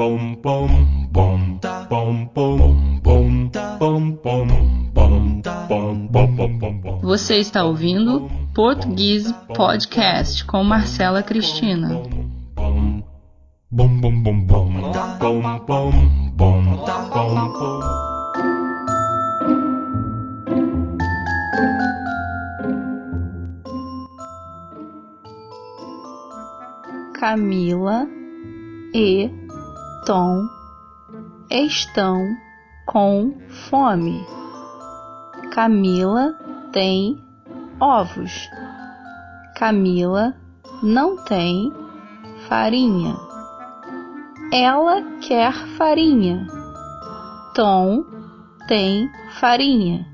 bom bom bom tá bom bom bom tá bom bom bom tá bom bom Você está ouvindo Português Podcast com Marcela Cristina. Camila e Tom estão com fome. Camila tem ovos. Camila não tem farinha. Ela quer farinha. Tom tem farinha.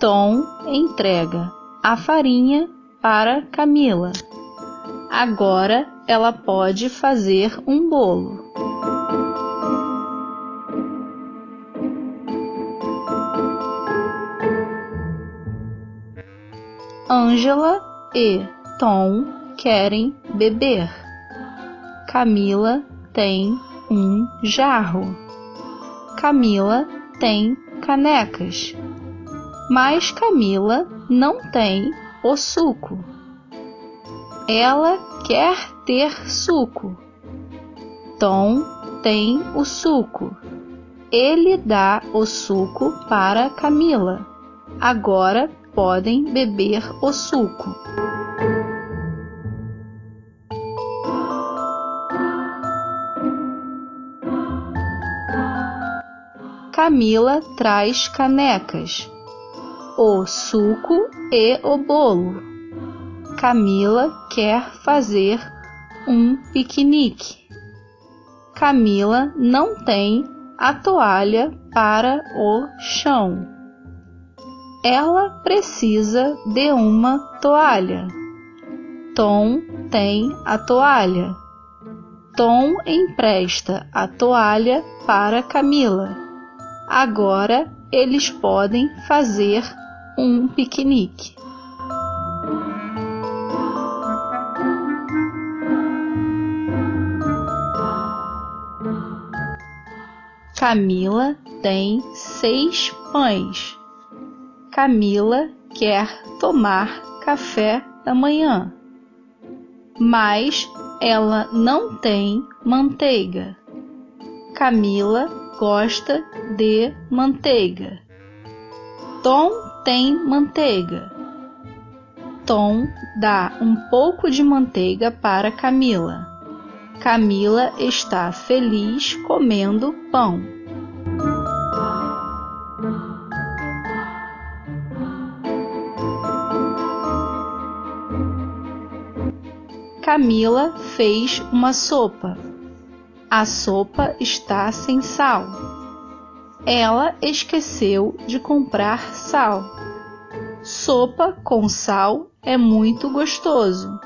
Tom entrega a farinha para Camila. Agora ela pode fazer um bolo. Ângela e Tom querem beber. Camila tem um jarro. Camila tem canecas. Mas Camila não tem o suco. Ela quer ter suco. Tom tem o suco. Ele dá o suco para Camila. Agora podem beber o suco. Camila traz canecas, o suco e o bolo. Camila quer fazer um piquenique. Camila não tem a toalha para o chão. Ela precisa de uma toalha. Tom tem a toalha. Tom empresta a toalha para Camila. Agora eles podem fazer um piquenique. Camila tem seis pães. Camila quer tomar café da manhã, mas ela não tem manteiga. Camila gosta de manteiga. Tom tem manteiga. Tom dá um pouco de manteiga para Camila. Camila está feliz comendo pão. Camila fez uma sopa. A sopa está sem sal. Ela esqueceu de comprar sal. Sopa com sal é muito gostoso.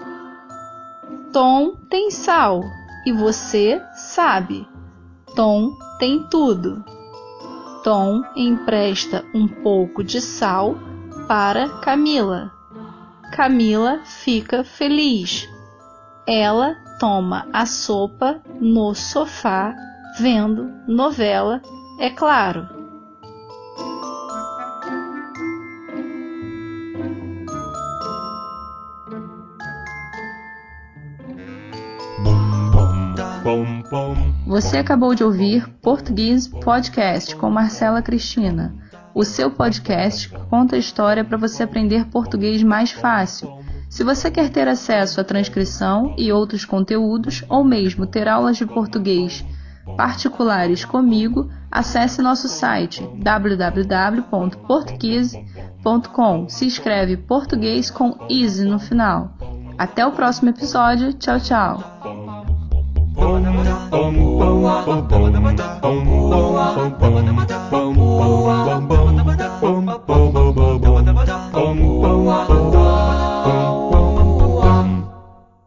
Tom tem sal e você sabe. Tom tem tudo. Tom empresta um pouco de sal para Camila. Camila fica feliz. Ela toma a sopa no sofá, vendo novela, é claro. Você acabou de ouvir Português Podcast com Marcela Cristina, o seu podcast que conta a história para você aprender português mais fácil. Se você quer ter acesso à transcrição e outros conteúdos, ou mesmo ter aulas de português particulares comigo, acesse nosso site www.portuguese.com. Se escreve português com easy no final. Até o próximo episódio. Tchau, tchau.